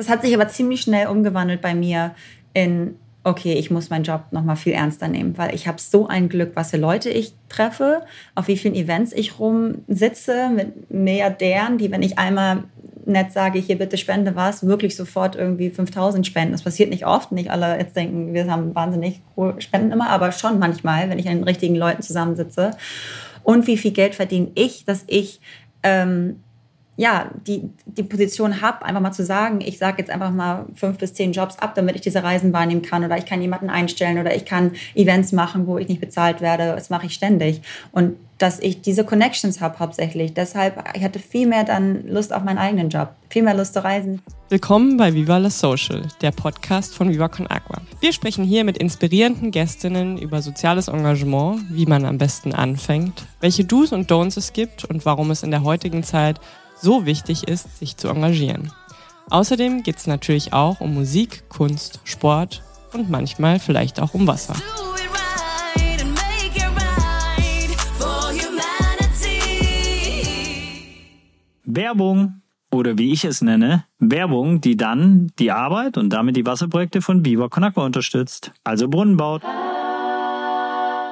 Das hat sich aber ziemlich schnell umgewandelt bei mir in, okay, ich muss meinen Job noch mal viel ernster nehmen, weil ich habe so ein Glück, was für Leute ich treffe, auf wie vielen Events ich rumsitze mit Milliardären, die, wenn ich einmal nett sage, hier bitte spende was, wirklich sofort irgendwie 5000 spenden. Das passiert nicht oft, nicht alle jetzt denken, wir haben wahnsinnig hohe Spenden immer, aber schon manchmal, wenn ich an den richtigen Leuten zusammensitze. Und wie viel Geld verdiene ich, dass ich ähm, ja, die, die Position habe, einfach mal zu sagen, ich sage jetzt einfach mal fünf bis zehn Jobs ab, damit ich diese Reisen wahrnehmen kann oder ich kann jemanden einstellen oder ich kann Events machen, wo ich nicht bezahlt werde. Das mache ich ständig. Und dass ich diese Connections habe hauptsächlich. Deshalb, ich hatte viel mehr dann Lust auf meinen eigenen Job, viel mehr Lust zu reisen. Willkommen bei Viva la Social, der Podcast von Viva Con Agua. Wir sprechen hier mit inspirierenden Gästinnen über soziales Engagement, wie man am besten anfängt, welche Do's und Don'ts es gibt und warum es in der heutigen Zeit so wichtig ist, sich zu engagieren. Außerdem geht es natürlich auch um Musik, Kunst, Sport und manchmal vielleicht auch um Wasser. Werbung oder wie ich es nenne, Werbung, die dann die Arbeit und damit die Wasserprojekte von Viva Con Agua unterstützt, also Brunnen baut.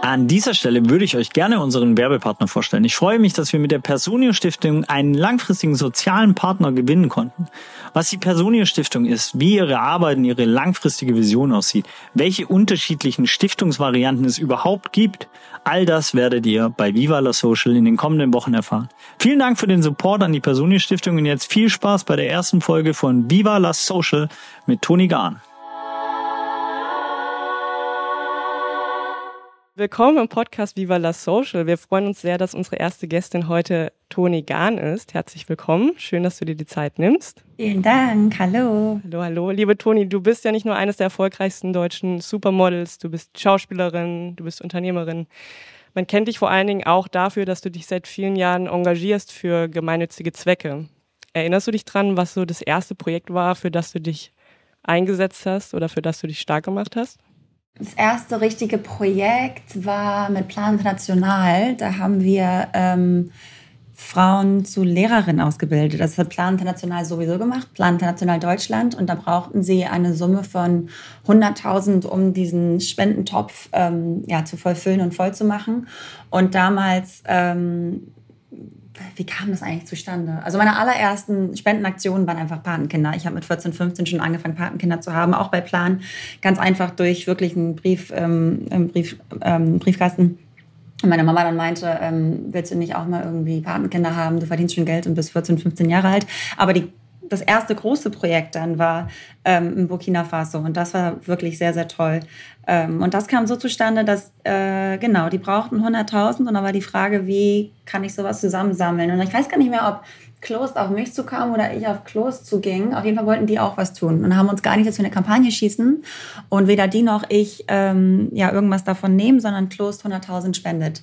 An dieser Stelle würde ich euch gerne unseren Werbepartner vorstellen. Ich freue mich, dass wir mit der Personio Stiftung einen langfristigen sozialen Partner gewinnen konnten. Was die Personio Stiftung ist, wie ihre Arbeit und ihre langfristige Vision aussieht, welche unterschiedlichen Stiftungsvarianten es überhaupt gibt, all das werdet ihr bei Viva la Social in den kommenden Wochen erfahren. Vielen Dank für den Support an die Personio Stiftung und jetzt viel Spaß bei der ersten Folge von Viva la Social mit Toni Gahn. Willkommen im Podcast Viva la Social. Wir freuen uns sehr, dass unsere erste Gästin heute Toni Gahn ist. Herzlich willkommen. Schön, dass du dir die Zeit nimmst. Vielen Dank. Hallo. Hallo, hallo. Liebe Toni, du bist ja nicht nur eines der erfolgreichsten deutschen Supermodels, du bist Schauspielerin, du bist Unternehmerin. Man kennt dich vor allen Dingen auch dafür, dass du dich seit vielen Jahren engagierst für gemeinnützige Zwecke. Erinnerst du dich dran, was so das erste Projekt war, für das du dich eingesetzt hast oder für das du dich stark gemacht hast? Das erste richtige Projekt war mit Plan International. Da haben wir ähm, Frauen zu Lehrerinnen ausgebildet. Das hat Plan International sowieso gemacht, Plan International Deutschland. Und da brauchten sie eine Summe von 100.000, um diesen Spendentopf ähm, ja, zu vollfüllen und voll zu machen. Und damals ähm, wie kam das eigentlich zustande? Also meine allerersten Spendenaktionen waren einfach Patenkinder. Ich habe mit 14, 15 schon angefangen, Patenkinder zu haben, auch bei Plan. Ganz einfach durch wirklich einen Brief, ähm, Brief, ähm, Briefkasten. Und meine Mama dann meinte, ähm, willst du nicht auch mal irgendwie Patenkinder haben? Du verdienst schon Geld und bist 14, 15 Jahre alt. Aber die das erste große Projekt dann war ähm, in Burkina Faso und das war wirklich sehr, sehr toll. Ähm, und das kam so zustande, dass, äh, genau, die brauchten 100.000 und dann war die Frage, wie kann ich sowas zusammensammeln? Und ich weiß gar nicht mehr, ob Klost auf mich zu kam oder ich auf Klost zuging. Auf jeden Fall wollten die auch was tun und haben uns gar nicht jetzt für eine Kampagne schießen und weder die noch ich ähm, ja irgendwas davon nehmen, sondern Klost 100.000 spendet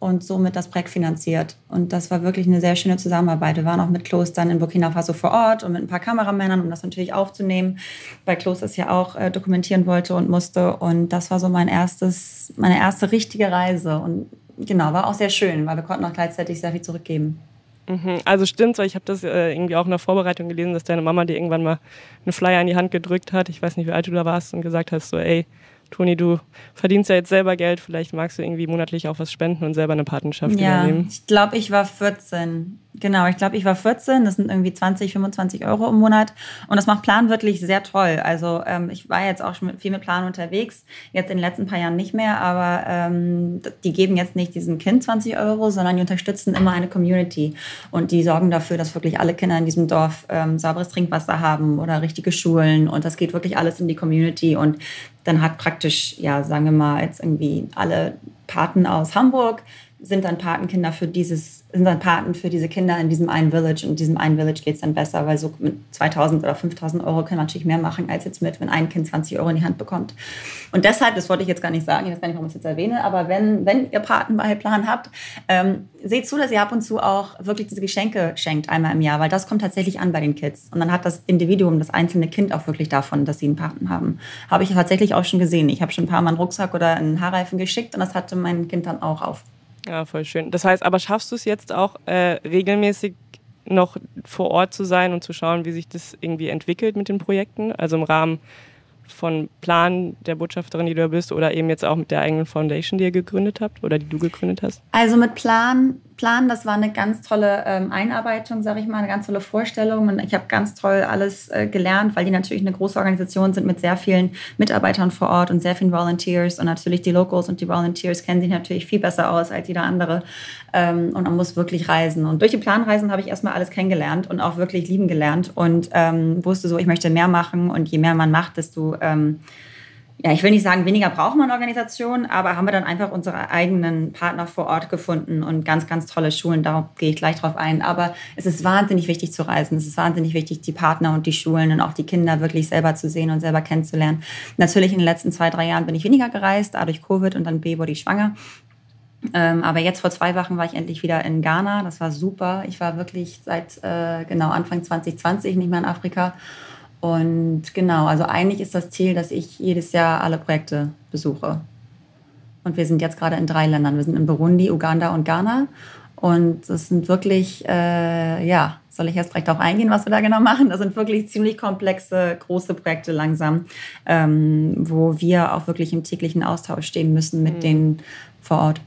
und somit das Projekt finanziert. Und das war wirklich eine sehr schöne Zusammenarbeit. Wir waren auch mit Klostern in Burkina Faso vor Ort und mit ein paar Kameramännern, um das natürlich aufzunehmen, weil Kloster es ja auch äh, dokumentieren wollte und musste. Und das war so mein erstes, meine erste richtige Reise. Und genau, war auch sehr schön, weil wir konnten auch gleichzeitig sehr viel zurückgeben. Mhm. Also stimmt, weil ich habe das äh, irgendwie auch in der Vorbereitung gelesen, dass deine Mama dir irgendwann mal einen Flyer in die Hand gedrückt hat. Ich weiß nicht, wie alt du da warst und gesagt hast, so, ey, Toni, du verdienst ja jetzt selber Geld, vielleicht magst du irgendwie monatlich auch was spenden und selber eine Patenschaft ja, übernehmen. Ich glaube, ich war 14. Genau, ich glaube, ich war 14. Das sind irgendwie 20, 25 Euro im Monat. Und das macht Plan wirklich sehr toll. Also ähm, ich war jetzt auch schon viel mit Plan unterwegs. Jetzt in den letzten paar Jahren nicht mehr. Aber ähm, die geben jetzt nicht diesem Kind 20 Euro, sondern die unterstützen immer eine Community. Und die sorgen dafür, dass wirklich alle Kinder in diesem Dorf ähm, sauberes Trinkwasser haben oder richtige Schulen. Und das geht wirklich alles in die Community. Und dann hat praktisch, ja, sagen wir mal, jetzt irgendwie alle Paten aus Hamburg sind dann Patenkinder für dieses, sind dann Paten für diese Kinder in diesem einen Village und in diesem einen Village geht es dann besser, weil so mit 2000 oder 5000 Euro kann man natürlich mehr machen als jetzt mit, wenn ein Kind 20 Euro in die Hand bekommt. Und deshalb, das wollte ich jetzt gar nicht sagen, ich weiß gar nicht, warum ich es jetzt erwähne, aber wenn, wenn ihr Patenplan habt, ähm, seht zu, dass ihr ab und zu auch wirklich diese Geschenke schenkt, einmal im Jahr, weil das kommt tatsächlich an bei den Kids. Und dann hat das Individuum, das einzelne Kind auch wirklich davon, dass sie einen Paten haben. Habe ich tatsächlich auch schon gesehen. Ich habe schon ein paar Mal einen Rucksack oder einen Haarreifen geschickt und das hatte mein Kind dann auch auf. Ja, voll schön. Das heißt, aber schaffst du es jetzt auch äh, regelmäßig noch vor Ort zu sein und zu schauen, wie sich das irgendwie entwickelt mit den Projekten. Also im Rahmen von Plan der Botschafterin, die du bist, oder eben jetzt auch mit der eigenen Foundation, die ihr gegründet habt oder die du gegründet hast? Also mit Plan, Plan das war eine ganz tolle ähm, Einarbeitung, sage ich mal, eine ganz tolle Vorstellung. Und ich habe ganz toll alles äh, gelernt, weil die natürlich eine große Organisation sind mit sehr vielen Mitarbeitern vor Ort und sehr vielen Volunteers. Und natürlich die Locals und die Volunteers kennen sich natürlich viel besser aus als jeder andere. Ähm, und man muss wirklich reisen. Und durch die Planreisen habe ich erstmal alles kennengelernt und auch wirklich lieben gelernt und ähm, wusste so, ich möchte mehr machen. Und je mehr man macht, desto ähm, ja, ich will nicht sagen, weniger braucht man Organisationen, aber haben wir dann einfach unsere eigenen Partner vor Ort gefunden und ganz, ganz tolle Schulen. Darauf gehe ich gleich drauf ein. Aber es ist wahnsinnig wichtig zu reisen. Es ist wahnsinnig wichtig, die Partner und die Schulen und auch die Kinder wirklich selber zu sehen und selber kennenzulernen. Natürlich in den letzten zwei, drei Jahren bin ich weniger gereist, A durch Covid und dann B wurde ich schwanger. Ähm, aber jetzt vor zwei Wochen war ich endlich wieder in Ghana. Das war super. Ich war wirklich seit äh, genau Anfang 2020 nicht mehr in Afrika. Und genau, also eigentlich ist das Ziel, dass ich jedes Jahr alle Projekte besuche. Und wir sind jetzt gerade in drei Ländern. Wir sind in Burundi, Uganda und Ghana. Und das sind wirklich, äh, ja, soll ich erst direkt darauf eingehen, was wir da genau machen? Das sind wirklich ziemlich komplexe, große Projekte langsam, ähm, wo wir auch wirklich im täglichen Austausch stehen müssen mit mhm. denen vor Ort.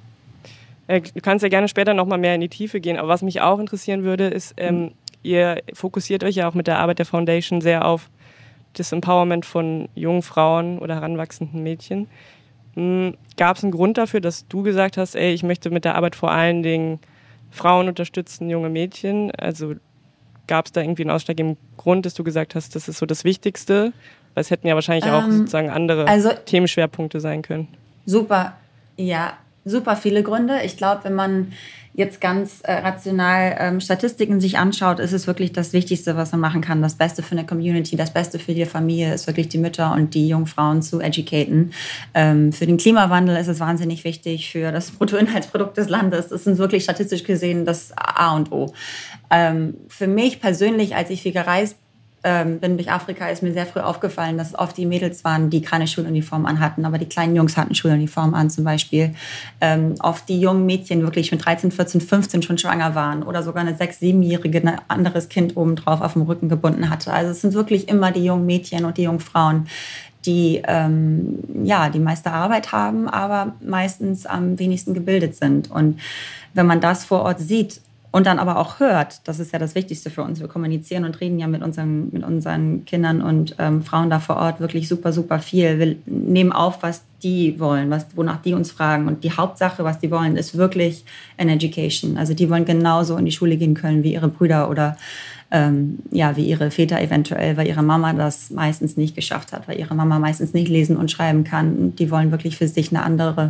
Äh, du kannst ja gerne später noch mal mehr in die Tiefe gehen. Aber was mich auch interessieren würde, ist, ähm, mhm ihr fokussiert euch ja auch mit der Arbeit der Foundation sehr auf das Empowerment von jungen Frauen oder heranwachsenden Mädchen. Hm, Gab es einen Grund dafür, dass du gesagt hast, ey, ich möchte mit der Arbeit vor allen Dingen Frauen unterstützen, junge Mädchen? Also gab es da irgendwie einen ausschlaggebenden Grund, dass du gesagt hast, das ist so das Wichtigste? Weil es hätten ja wahrscheinlich ähm, auch sozusagen andere also, Themenschwerpunkte sein können. Super, ja, super viele Gründe. Ich glaube, wenn man jetzt ganz äh, rational ähm, Statistiken sich anschaut, ist es wirklich das Wichtigste, was man machen kann. Das Beste für eine Community, das Beste für die Familie ist wirklich die Mütter und die jungen Frauen zu educaten. Ähm, für den Klimawandel ist es wahnsinnig wichtig, für das Bruttoinhaltsprodukt des Landes. Das sind wirklich statistisch gesehen das A und O. Ähm, für mich persönlich, als ich viel gereist ähm, bin durch Afrika, ist mir sehr früh aufgefallen, dass es oft die Mädels waren, die keine Schuluniform anhatten, aber die kleinen Jungs hatten Schuluniform an zum Beispiel. Ähm, oft die jungen Mädchen wirklich mit 13, 14, 15 schon schwanger waren oder sogar eine 6-, 7-jährige ein anderes Kind obendrauf auf dem Rücken gebunden hatte. Also es sind wirklich immer die jungen Mädchen und die jungen Frauen, die ähm, ja die meiste Arbeit haben, aber meistens am wenigsten gebildet sind. Und wenn man das vor Ort sieht, und dann aber auch hört. Das ist ja das Wichtigste für uns. Wir kommunizieren und reden ja mit unseren, mit unseren Kindern und ähm, Frauen da vor Ort wirklich super, super viel. Wir nehmen auf, was die wollen, was, wonach die uns fragen. Und die Hauptsache, was die wollen, ist wirklich an Education. Also die wollen genauso in die Schule gehen können wie ihre Brüder oder ähm, ja, wie ihre Väter eventuell, weil ihre Mama das meistens nicht geschafft hat, weil ihre Mama meistens nicht lesen und schreiben kann. Die wollen wirklich für sich eine andere,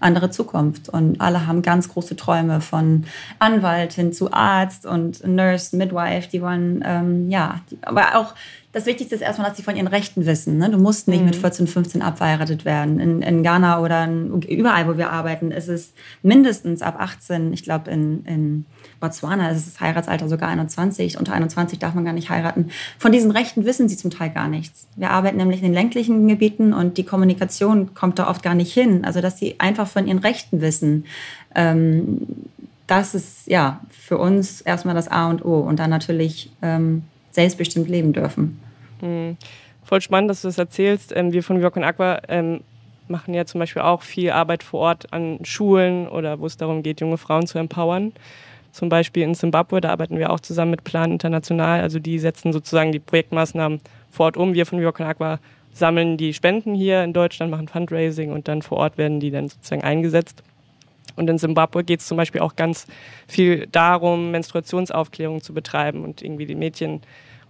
andere Zukunft. Und alle haben ganz große Träume von Anwalt hin zu Arzt und Nurse, Midwife. Die wollen, ähm, ja, die, aber auch das Wichtigste ist erstmal, dass sie von ihren Rechten wissen. Ne? Du musst nicht mhm. mit 14, 15 abverheiratet werden. In, in Ghana oder in, überall, wo wir arbeiten, ist es mindestens ab 18. Ich glaube, in, in Botswana ist das Heiratsalter sogar 21. Unter 21 darf man gar nicht heiraten. Von diesen Rechten wissen sie zum Teil gar nichts. Wir arbeiten nämlich in den ländlichen Gebieten und die Kommunikation kommt da oft gar nicht hin. Also, dass sie einfach von ihren Rechten wissen. Ähm, das ist ja für uns erstmal das A und O. Und dann natürlich ähm, selbstbestimmt leben dürfen. Mhm. Voll spannend, dass du das erzählst. Ähm, wir von York und Aqua ähm, machen ja zum Beispiel auch viel Arbeit vor Ort an Schulen oder wo es darum geht, junge Frauen zu empowern. Zum Beispiel in Zimbabwe, da arbeiten wir auch zusammen mit Plan International. Also die setzen sozusagen die Projektmaßnahmen vor Ort um. Wir von York und Aqua sammeln die Spenden hier in Deutschland, machen Fundraising und dann vor Ort werden die dann sozusagen eingesetzt. Und in Simbabwe geht es zum Beispiel auch ganz viel darum, Menstruationsaufklärung zu betreiben und irgendwie die Mädchen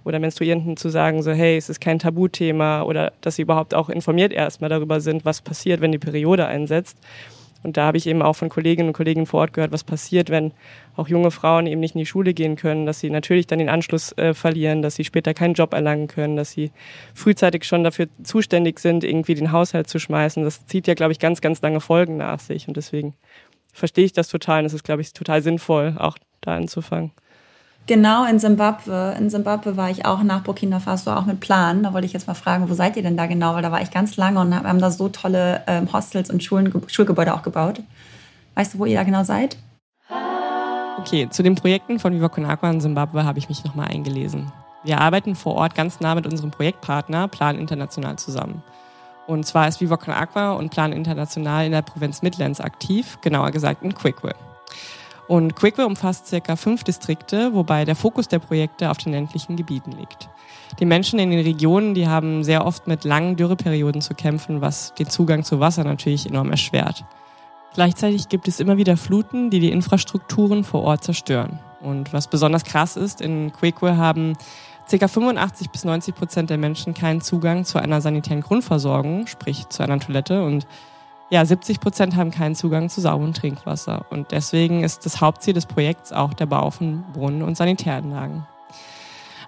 oder Menstruierenden zu sagen, so hey, es ist kein Tabuthema oder dass sie überhaupt auch informiert erstmal darüber sind, was passiert, wenn die Periode einsetzt. Und da habe ich eben auch von Kolleginnen und Kollegen vor Ort gehört, was passiert, wenn auch junge Frauen eben nicht in die Schule gehen können, dass sie natürlich dann den Anschluss äh, verlieren, dass sie später keinen Job erlangen können, dass sie frühzeitig schon dafür zuständig sind, irgendwie den Haushalt zu schmeißen. Das zieht ja, glaube ich, ganz, ganz lange Folgen nach sich. Und deswegen verstehe ich das total und es ist, glaube ich, total sinnvoll, auch da anzufangen. Genau, in Simbabwe. In Simbabwe war ich auch nach Burkina Faso auch mit Plan. Da wollte ich jetzt mal fragen, wo seid ihr denn da genau? Weil da war ich ganz lange und wir haben da so tolle ähm, Hostels und Schulen, Schulgebäude auch gebaut. Weißt du, wo ihr da genau seid? Okay, zu den Projekten von Viva Con in Zimbabwe habe ich mich nochmal eingelesen. Wir arbeiten vor Ort ganz nah mit unserem Projektpartner Plan International zusammen. Und zwar ist Viva Con Agua und Plan International in der Provinz Midlands aktiv, genauer gesagt in Quickville. Und Quickville umfasst circa fünf Distrikte, wobei der Fokus der Projekte auf den ländlichen Gebieten liegt. Die Menschen in den Regionen, die haben sehr oft mit langen Dürreperioden zu kämpfen, was den Zugang zu Wasser natürlich enorm erschwert. Gleichzeitig gibt es immer wieder Fluten, die die Infrastrukturen vor Ort zerstören. Und was besonders krass ist, in Quickville haben ca. 85 bis 90 Prozent der Menschen keinen Zugang zu einer sanitären Grundversorgung, sprich zu einer Toilette. Und ja, 70 Prozent haben keinen Zugang zu sauberem Trinkwasser. Und deswegen ist das Hauptziel des Projekts auch der Bau von Brunnen und Sanitäranlagen.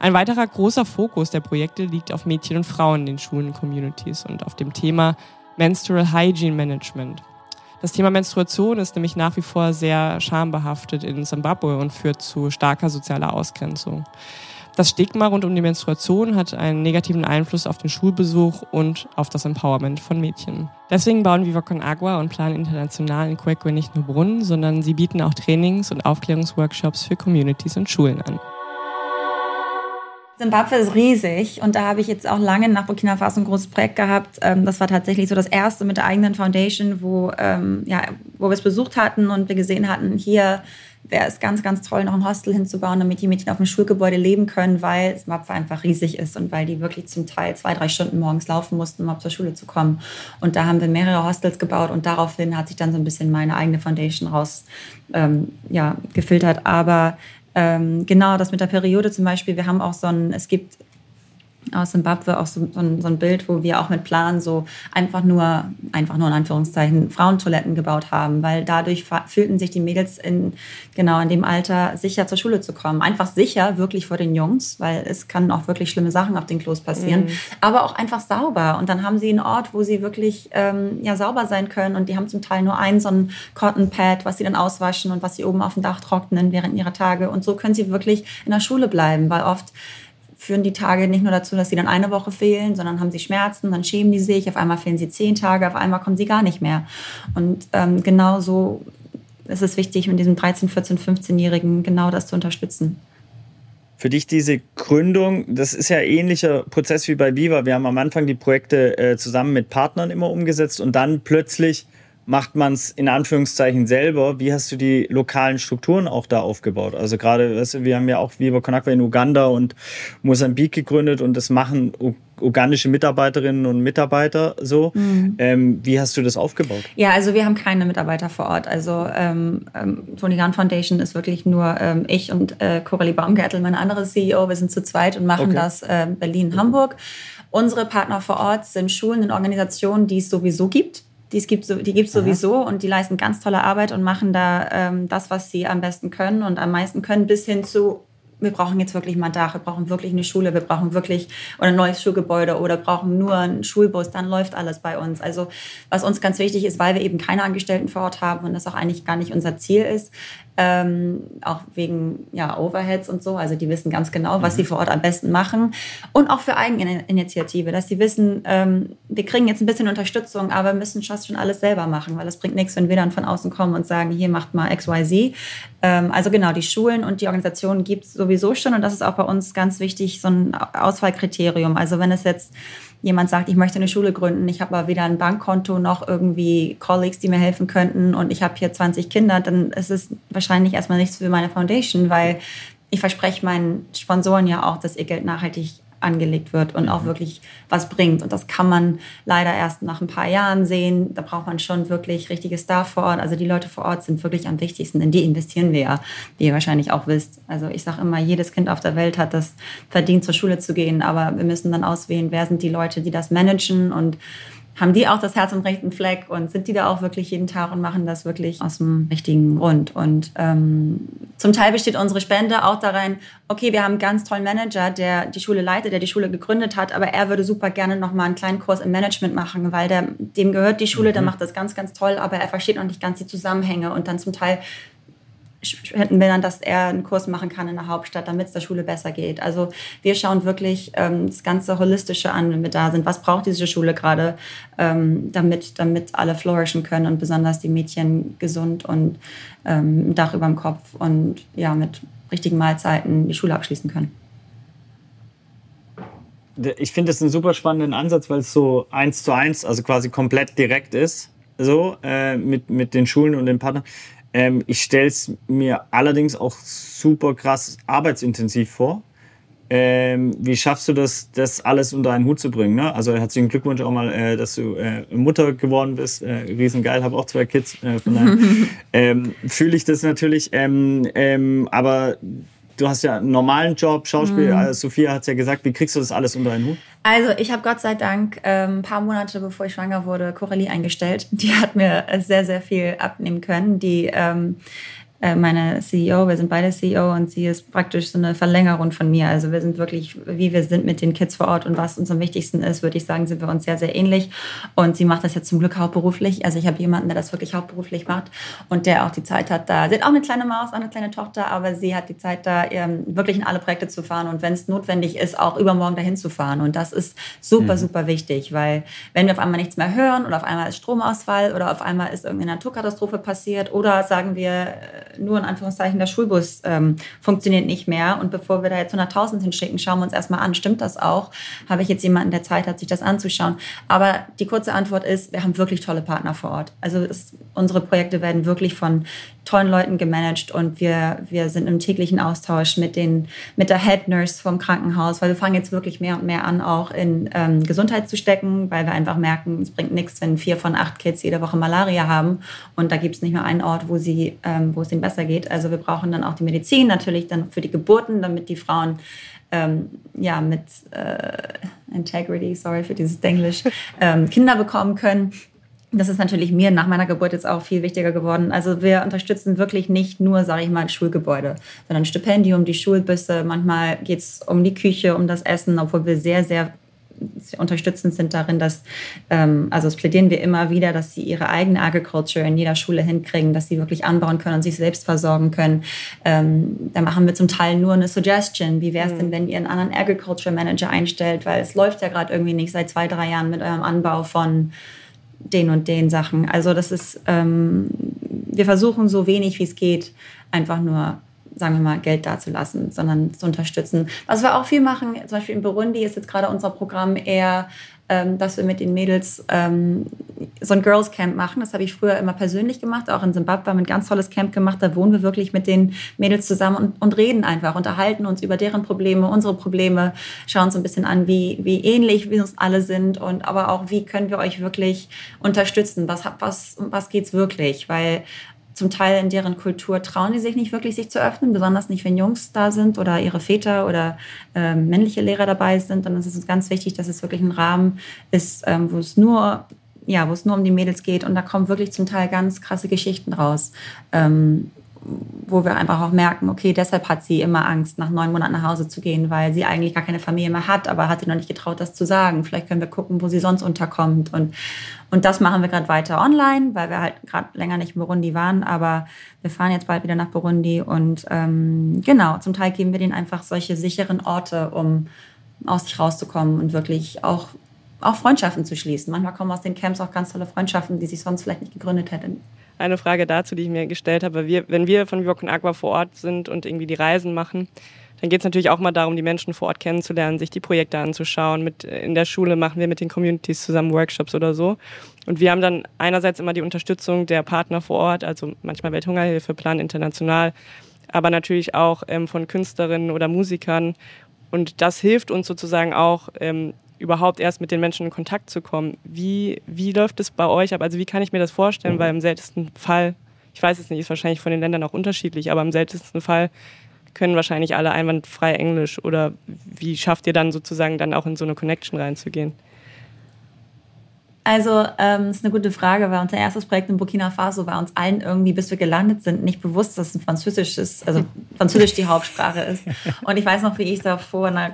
Ein weiterer großer Fokus der Projekte liegt auf Mädchen und Frauen in den Schulen-Communities und auf dem Thema Menstrual Hygiene Management. Das Thema Menstruation ist nämlich nach wie vor sehr schambehaftet in Zimbabwe und führt zu starker sozialer Ausgrenzung. Das Stigma rund um die Menstruation hat einen negativen Einfluss auf den Schulbesuch und auf das Empowerment von Mädchen. Deswegen bauen Viva Con Agua und planen international in Queco nicht nur Brunnen, sondern sie bieten auch Trainings und Aufklärungsworkshops für Communities und Schulen an. Zimbabwe ist riesig und da habe ich jetzt auch lange nach Burkina Faso ein großes Projekt gehabt. Ähm, das war tatsächlich so das erste mit der eigenen Foundation, wo, ähm, ja, wo wir es besucht hatten und wir gesehen hatten, hier wäre es ganz, ganz toll, noch ein Hostel hinzubauen, damit die Mädchen auf dem Schulgebäude leben können, weil Zimbabwe einfach riesig ist und weil die wirklich zum Teil zwei, drei Stunden morgens laufen mussten, um zur Schule zu kommen. Und da haben wir mehrere Hostels gebaut und daraufhin hat sich dann so ein bisschen meine eigene Foundation raus ähm, ja, gefiltert. Aber ähm, genau, das mit der Periode zum Beispiel. Wir haben auch so ein, es gibt aus Zimbabwe auch so, so, ein, so, ein, Bild, wo wir auch mit Plan so einfach nur, einfach nur in Anführungszeichen, Frauentoiletten gebaut haben, weil dadurch fühlten sich die Mädels in, genau in dem Alter sicher zur Schule zu kommen. Einfach sicher, wirklich vor den Jungs, weil es kann auch wirklich schlimme Sachen auf den Klos passieren, mhm. aber auch einfach sauber. Und dann haben sie einen Ort, wo sie wirklich ähm, ja, sauber sein können und die haben zum Teil nur ein so ein Cotton Pad, was sie dann auswaschen und was sie oben auf dem Dach trocknen während ihrer Tage. Und so können sie wirklich in der Schule bleiben, weil oft führen die Tage nicht nur dazu, dass sie dann eine Woche fehlen, sondern haben sie Schmerzen, dann schämen die sich, auf einmal fehlen sie zehn Tage, auf einmal kommen sie gar nicht mehr. Und ähm, genau so ist es wichtig, mit diesem 13-, 14-, 15-Jährigen genau das zu unterstützen. Für dich diese Gründung, das ist ja ähnlicher Prozess wie bei Viva. Wir haben am Anfang die Projekte äh, zusammen mit Partnern immer umgesetzt und dann plötzlich macht man es in Anführungszeichen selber? Wie hast du die lokalen Strukturen auch da aufgebaut? Also gerade, weißt du, wir haben ja auch Viva Konakwa in Uganda und Mosambik gegründet und das machen ugandische Mitarbeiterinnen und Mitarbeiter so. Mhm. Ähm, wie hast du das aufgebaut? Ja, also wir haben keine Mitarbeiter vor Ort. Also ähm, ähm, Tony Gunn Foundation ist wirklich nur ähm, ich und äh, Coralie Baumgärtel, meine andere CEO. Wir sind zu zweit und machen okay. das äh, Berlin, Hamburg. Unsere Partner vor Ort sind Schulen und Organisationen, die es sowieso gibt die gibt es sowieso und die leisten ganz tolle Arbeit und machen da ähm, das, was sie am besten können und am meisten können, bis hin zu wir brauchen jetzt wirklich mal ein Dach, wir brauchen wirklich eine Schule, wir brauchen wirklich oder ein neues Schulgebäude oder brauchen nur einen Schulbus, dann läuft alles bei uns. Also was uns ganz wichtig ist, weil wir eben keine Angestellten vor Ort haben und das auch eigentlich gar nicht unser Ziel ist, ähm, auch wegen ja, Overheads und so. Also die wissen ganz genau, was mhm. sie vor Ort am besten machen. Und auch für Eigeninitiative, dass sie wissen, ähm, wir kriegen jetzt ein bisschen Unterstützung, aber wir müssen fast schon alles selber machen, weil es bringt nichts, wenn wir dann von außen kommen und sagen, hier macht mal XYZ. Ähm, also genau, die Schulen und die Organisationen gibt es sowieso schon und das ist auch bei uns ganz wichtig, so ein Auswahlkriterium. Also wenn es jetzt jemand sagt, ich möchte eine Schule gründen, ich habe aber weder ein Bankkonto noch irgendwie Colleagues, die mir helfen könnten und ich habe hier 20 Kinder, dann ist es wahrscheinlich erstmal nichts für meine Foundation, weil ich verspreche meinen Sponsoren ja auch, dass ihr Geld nachhaltig angelegt wird und auch mhm. wirklich was bringt. Und das kann man leider erst nach ein paar Jahren sehen. Da braucht man schon wirklich richtige Staff vor Ort. Also die Leute vor Ort sind wirklich am wichtigsten. In die investieren wir ja, wie ihr wahrscheinlich auch wisst. Also ich sage immer, jedes Kind auf der Welt hat das verdient, zur Schule zu gehen. Aber wir müssen dann auswählen, wer sind die Leute, die das managen und haben die auch das Herz am rechten Fleck und sind die da auch wirklich jeden Tag und machen das wirklich aus dem richtigen Grund. Und ähm, zum Teil besteht unsere Spende auch darin, okay, wir haben einen ganz tollen Manager, der die Schule leitet, der die Schule gegründet hat, aber er würde super gerne noch mal einen kleinen Kurs im Management machen, weil der, dem gehört die Schule, mhm. der macht das ganz, ganz toll, aber er versteht noch nicht ganz die Zusammenhänge und dann zum Teil hätten wir dann, dass er einen Kurs machen kann in der Hauptstadt, damit es der Schule besser geht. Also wir schauen wirklich ähm, das ganze Holistische an, wenn wir da sind. Was braucht diese Schule gerade, ähm, damit, damit alle flourishen können und besonders die Mädchen gesund und ähm, ein Dach über dem Kopf und ja, mit richtigen Mahlzeiten die Schule abschließen können. Ich finde das einen super spannenden Ansatz, weil es so eins zu eins, also quasi komplett direkt ist, so äh, mit, mit den Schulen und den Partnern. Ähm, ich stelle es mir allerdings auch super krass arbeitsintensiv vor. Ähm, wie schaffst du das, das alles unter einen Hut zu bringen? Ne? Also herzlichen Glückwunsch auch mal, äh, dass du äh, Mutter geworden bist. Äh, riesengeil, habe auch zwei Kids. Äh, ähm, fühle ich das natürlich. Ähm, ähm, aber du hast ja einen normalen Job, Schauspiel. Mhm. Also Sophia hat es ja gesagt. Wie kriegst du das alles unter einen Hut? Also ich habe Gott sei Dank ähm, ein paar Monate bevor ich schwanger wurde Coralie eingestellt. Die hat mir sehr, sehr viel abnehmen können. Die ähm, äh, meine CEO, wir sind beide CEO und sie ist praktisch so eine Verlängerung von mir. Also wir sind wirklich, wie wir sind mit den Kids vor Ort und was uns am wichtigsten ist, würde ich sagen, sind wir uns sehr, sehr ähnlich. Und sie macht das jetzt zum Glück hauptberuflich. Also ich habe jemanden, der das wirklich hauptberuflich macht und der auch die Zeit hat, da, sie hat auch eine kleine Maus, auch eine kleine Tochter, aber sie hat die Zeit da, ähm, wirklich in alle Projekte zu fahren und wenn es notwendig ist, auch übermorgen dahin zu fahren. Und das ist super, mhm. super wichtig, weil wenn wir auf einmal nichts mehr hören oder auf einmal ist Stromausfall oder auf einmal ist irgendeine Naturkatastrophe passiert oder sagen wir, äh, nur in Anführungszeichen der Schulbus ähm, funktioniert nicht mehr. Und bevor wir da jetzt 100.000 hinschicken, schauen wir uns erstmal an, stimmt das auch? Habe ich jetzt jemanden, der Zeit hat, sich das anzuschauen? Aber die kurze Antwort ist, wir haben wirklich tolle Partner vor Ort. Also es, unsere Projekte werden wirklich von tollen Leuten gemanagt und wir, wir sind im täglichen Austausch mit, den, mit der Head Nurse vom Krankenhaus, weil wir fangen jetzt wirklich mehr und mehr an, auch in ähm, Gesundheit zu stecken, weil wir einfach merken, es bringt nichts, wenn vier von acht Kids jede Woche Malaria haben und da gibt es nicht mehr einen Ort, wo, sie, ähm, wo es ihnen besser geht. Also wir brauchen dann auch die Medizin natürlich dann für die Geburten, damit die Frauen ähm, ja, mit äh, Integrity, sorry für dieses Englisch, ähm, Kinder bekommen können. Das ist natürlich mir nach meiner Geburt jetzt auch viel wichtiger geworden. Also wir unterstützen wirklich nicht nur, sage ich mal, Schulgebäude, sondern Stipendium, die Schulbüsse. Manchmal geht es um die Küche, um das Essen, obwohl wir sehr, sehr unterstützend sind darin, dass, ähm, also es plädieren wir immer wieder, dass sie ihre eigene Agriculture in jeder Schule hinkriegen, dass sie wirklich anbauen können und sich selbst versorgen können. Ähm, da machen wir zum Teil nur eine Suggestion. Wie wäre es mhm. denn, wenn ihr einen anderen Agriculture Manager einstellt? Weil es läuft ja gerade irgendwie nicht seit zwei, drei Jahren mit eurem Anbau von den und den Sachen. Also das ist, ähm, wir versuchen so wenig wie es geht, einfach nur sagen wir mal, Geld dazulassen, sondern zu unterstützen. Was wir auch viel machen, zum Beispiel in Burundi ist jetzt gerade unser Programm eher ähm, dass wir mit den Mädels ähm, so ein Girls Camp machen. Das habe ich früher immer persönlich gemacht, auch in Zimbabwe haben wir ein ganz tolles Camp gemacht. Da wohnen wir wirklich mit den Mädels zusammen und, und reden einfach, unterhalten uns über deren Probleme, unsere Probleme, schauen uns ein bisschen an, wie, wie ähnlich wir uns alle sind und aber auch, wie können wir euch wirklich unterstützen? Was, was, was geht's wirklich? Weil zum Teil in deren Kultur trauen die sich nicht wirklich, sich zu öffnen, besonders nicht, wenn Jungs da sind oder ihre Väter oder äh, männliche Lehrer dabei sind. Dann ist es uns ganz wichtig, dass es wirklich ein Rahmen ist, ähm, wo es nur ja, wo es nur um die Mädels geht und da kommen wirklich zum Teil ganz krasse Geschichten raus. Ähm, wo wir einfach auch merken, okay, deshalb hat sie immer Angst, nach neun Monaten nach Hause zu gehen, weil sie eigentlich gar keine Familie mehr hat, aber hat sie noch nicht getraut, das zu sagen. Vielleicht können wir gucken, wo sie sonst unterkommt. Und, und das machen wir gerade weiter online, weil wir halt gerade länger nicht in Burundi waren, aber wir fahren jetzt bald wieder nach Burundi und ähm, genau, zum Teil geben wir denen einfach solche sicheren Orte, um aus sich rauszukommen und wirklich auch auch Freundschaften zu schließen. Manchmal kommen aus den Camps auch ganz tolle Freundschaften, die sich sonst vielleicht nicht gegründet hätten eine Frage dazu, die ich mir gestellt habe. Wir, wenn wir von Viva Agua vor Ort sind und irgendwie die Reisen machen, dann geht es natürlich auch mal darum, die Menschen vor Ort kennenzulernen, sich die Projekte anzuschauen. Mit, in der Schule machen wir mit den Communities zusammen Workshops oder so. Und wir haben dann einerseits immer die Unterstützung der Partner vor Ort, also manchmal Welthungerhilfe, Plan International, aber natürlich auch ähm, von Künstlerinnen oder Musikern. Und das hilft uns sozusagen auch, ähm, überhaupt erst mit den Menschen in Kontakt zu kommen. Wie, wie läuft es bei euch ab? Also wie kann ich mir das vorstellen? Mhm. Weil im seltensten Fall, ich weiß es nicht, ist wahrscheinlich von den Ländern auch unterschiedlich, aber im seltensten Fall können wahrscheinlich alle einwandfrei Englisch oder wie schafft ihr dann sozusagen dann auch in so eine Connection reinzugehen? Also, ähm, das ist eine gute Frage, weil unser erstes Projekt in Burkina Faso war uns allen irgendwie, bis wir gelandet sind, nicht bewusst, dass ein Französisch ist, also Französisch die Hauptsprache ist. Und ich weiß noch, wie ich da vor einer,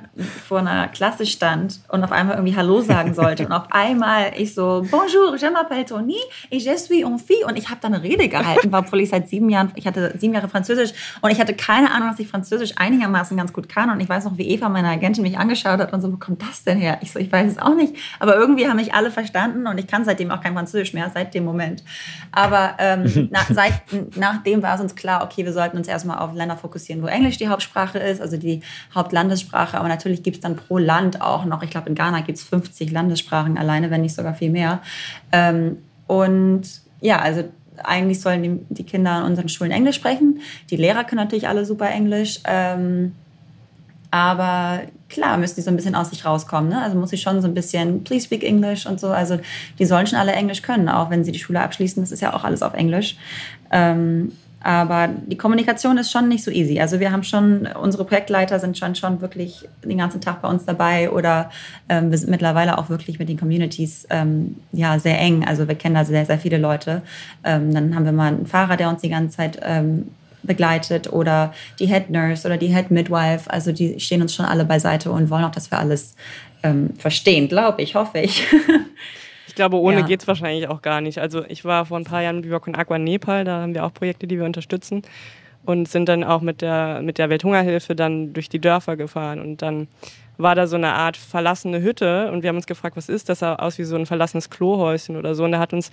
vor einer Klasse stand und auf einmal irgendwie Hallo sagen sollte. Und auf einmal ich so, Bonjour, je m'appelle Tony et je suis une fille. Und ich habe da eine Rede gehalten, obwohl ich seit sieben Jahren, ich hatte sieben Jahre Französisch und ich hatte keine Ahnung, dass ich Französisch einigermaßen ganz gut kann. Und ich weiß noch, wie Eva, meine Agentin, mich angeschaut hat und so, wo kommt das denn her? Ich so, ich weiß es auch nicht. Aber irgendwie haben mich alle verstanden verstanden und ich kann seitdem auch kein Französisch mehr, seit dem Moment. Aber ähm, na, seit, nachdem war es uns klar, okay, wir sollten uns erstmal auf Länder fokussieren, wo Englisch die Hauptsprache ist, also die Hauptlandessprache. Aber natürlich gibt es dann pro Land auch noch, ich glaube in Ghana gibt es 50 Landessprachen alleine, wenn nicht sogar viel mehr. Ähm, und ja, also eigentlich sollen die, die, Kinder an unseren Schulen Englisch sprechen. Die Lehrer können natürlich alle super Englisch. Ähm, aber klar müssen die so ein bisschen aus sich rauskommen. Ne? Also muss ich schon so ein bisschen, please speak English und so. Also die sollen schon alle Englisch können, auch wenn sie die Schule abschließen. Das ist ja auch alles auf Englisch. Ähm, aber die Kommunikation ist schon nicht so easy. Also wir haben schon, unsere Projektleiter sind schon, schon wirklich den ganzen Tag bei uns dabei oder ähm, wir sind mittlerweile auch wirklich mit den Communities ähm, ja, sehr eng. Also wir kennen da sehr, sehr viele Leute. Ähm, dann haben wir mal einen Fahrer, der uns die ganze Zeit ähm, begleitet oder die Head Nurse oder die Head Midwife. Also die stehen uns schon alle beiseite und wollen auch, dass wir alles ähm, verstehen, glaube ich, hoffe ich. Ich glaube, ohne ja. geht es wahrscheinlich auch gar nicht. Also ich war vor ein paar Jahren mit Con Aqua in Nepal, da haben wir auch Projekte, die wir unterstützen und sind dann auch mit der, mit der Welthungerhilfe dann durch die Dörfer gefahren und dann war da so eine Art verlassene Hütte und wir haben uns gefragt, was ist das? Das sah aus wie so ein verlassenes Klohäuschen oder so und da hat uns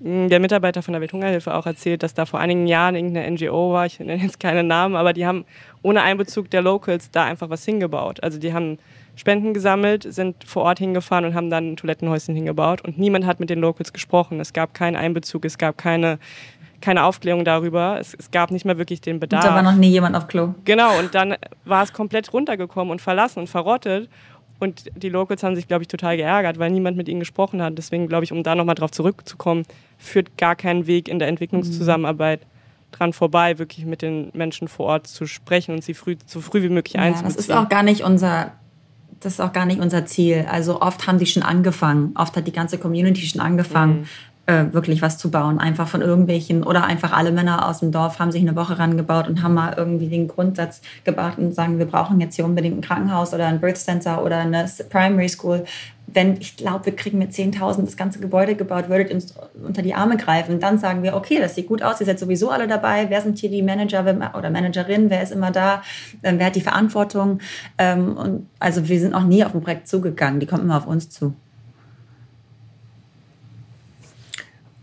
der Mitarbeiter von der Welthungerhilfe auch erzählt, dass da vor einigen Jahren irgendeine NGO war, ich nenne jetzt keinen Namen, aber die haben ohne Einbezug der Locals da einfach was hingebaut. Also die haben Spenden gesammelt, sind vor Ort hingefahren und haben dann ein Toilettenhäuschen hingebaut und niemand hat mit den Locals gesprochen. Es gab keinen Einbezug, es gab keine, keine Aufklärung darüber, es, es gab nicht mehr wirklich den Bedarf. Und da war noch nie jemand auf Klo. Genau, und dann war es komplett runtergekommen und verlassen und verrottet und die Locals haben sich, glaube ich, total geärgert, weil niemand mit ihnen gesprochen hat. Deswegen glaube ich, um da nochmal drauf zurückzukommen, führt gar keinen Weg in der Entwicklungszusammenarbeit dran vorbei, wirklich mit den Menschen vor Ort zu sprechen und sie früh, so früh wie möglich ja, einzubeziehen. Das ist auch gar nicht unser, das ist auch gar nicht unser Ziel. Also oft haben die schon angefangen, oft hat die ganze Community schon angefangen, mhm äh, wirklich was zu bauen. Einfach von irgendwelchen oder einfach alle Männer aus dem Dorf haben sich eine Woche rangebaut und haben mal irgendwie den Grundsatz gebaut und sagen, wir brauchen jetzt hier unbedingt ein Krankenhaus oder ein Birth Center oder eine Primary School. Wenn ich glaube, wir kriegen mit 10.000 das ganze Gebäude gebaut, würdet ihr uns unter die Arme greifen. Dann sagen wir, okay, das sieht gut aus, ihr seid sowieso alle dabei. Wer sind hier die Manager oder Managerin? Wer ist immer da? Ähm, wer hat die Verantwortung? Ähm, und also wir sind auch nie auf ein Projekt zugegangen. Die kommen immer auf uns zu.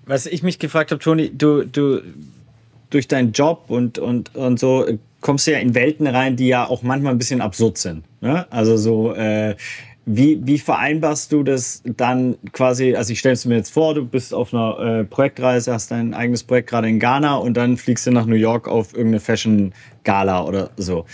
Was ich mich gefragt habe, Toni, du, du durch deinen Job und, und, und so kommst du ja in Welten rein, die ja auch manchmal ein bisschen absurd sind. Ne? Also so, äh, wie, wie vereinbarst du das dann quasi, also ich stelle es mir jetzt vor, du bist auf einer äh, Projektreise, hast dein eigenes Projekt gerade in Ghana und dann fliegst du nach New York auf irgendeine Fashion-Gala oder so.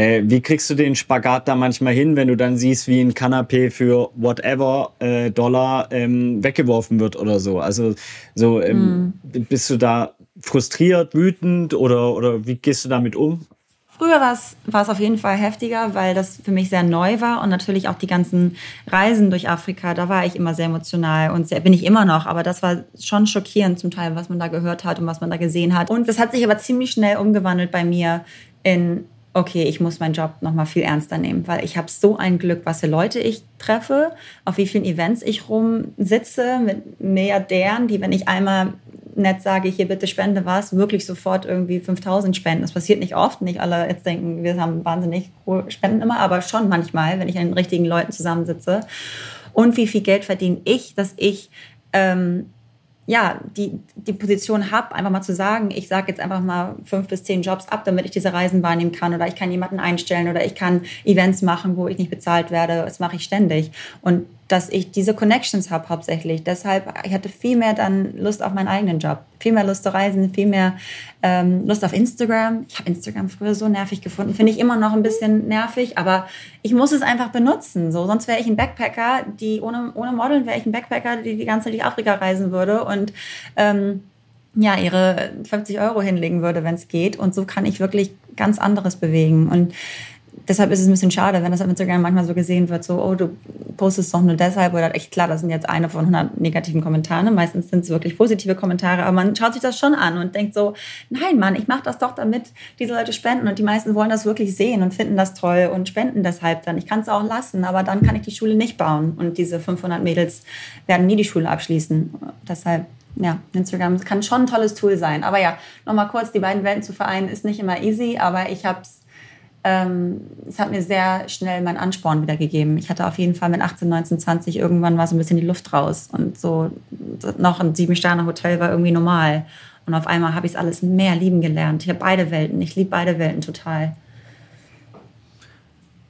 Äh, wie kriegst du den Spagat da manchmal hin, wenn du dann siehst, wie ein Kanapé für whatever äh, Dollar ähm, weggeworfen wird oder so? Also so ähm, mm. bist du da frustriert, wütend oder, oder wie gehst du damit um? Früher war es, war es auf jeden Fall heftiger, weil das für mich sehr neu war und natürlich auch die ganzen Reisen durch Afrika, da war ich immer sehr emotional und sehr, bin ich immer noch, aber das war schon schockierend zum Teil, was man da gehört hat und was man da gesehen hat. Und das hat sich aber ziemlich schnell umgewandelt bei mir in okay, ich muss meinen Job noch mal viel ernster nehmen, weil ich habe so ein Glück, was für Leute ich treffe, auf wie vielen Events ich rumsitze mit Milliardären, die, wenn ich einmal nett sage, hier bitte spende was, wirklich sofort irgendwie 5000 spenden. Das passiert nicht oft, nicht alle jetzt denken, wir haben wahnsinnig hohe Spenden immer, aber schon manchmal, wenn ich an den richtigen Leuten zusammensitze. Und wie viel Geld verdiene ich, dass ich ähm, ja, die, die Position habe, einfach mal zu sagen, ich sage jetzt einfach mal fünf bis zehn Jobs ab, damit ich diese Reisen wahrnehmen kann oder ich kann jemanden einstellen oder ich kann Events machen, wo ich nicht bezahlt werde. Das mache ich ständig. Und dass ich diese Connections habe hauptsächlich. Deshalb, ich hatte viel mehr dann Lust auf meinen eigenen Job, viel mehr Lust zu reisen, viel mehr ähm, Lust auf Instagram. Ich habe Instagram früher so nervig gefunden, finde ich immer noch ein bisschen nervig, aber ich muss es einfach benutzen. So, sonst wäre ich ein Backpacker, die ohne ohne Modeln wäre ich ein Backpacker, die die ganze Zeit durch Afrika reisen würde und ähm, ja ihre 50 Euro hinlegen würde, wenn es geht. Und so kann ich wirklich ganz anderes bewegen und deshalb ist es ein bisschen schade, wenn das auf Instagram manchmal so gesehen wird, so, oh, du postest doch nur deshalb oder echt klar, das sind jetzt eine von 100 negativen Kommentaren. Meistens sind es wirklich positive Kommentare, aber man schaut sich das schon an und denkt so, nein, Mann, ich mache das doch, damit diese Leute spenden und die meisten wollen das wirklich sehen und finden das toll und spenden deshalb dann. Ich kann es auch lassen, aber dann kann ich die Schule nicht bauen und diese 500 Mädels werden nie die Schule abschließen. Deshalb ja, Instagram kann schon ein tolles Tool sein. Aber ja, nochmal kurz, die beiden Welten zu vereinen, ist nicht immer easy, aber ich habe es ähm, es hat mir sehr schnell meinen Ansporn wieder gegeben. Ich hatte auf jeden Fall mit 18, 19, 20 irgendwann war so ein bisschen die Luft raus und so noch ein Sieben-Sterne-Hotel war irgendwie normal. Und auf einmal habe ich es alles mehr lieben gelernt. Ich habe beide Welten. Ich liebe beide Welten total.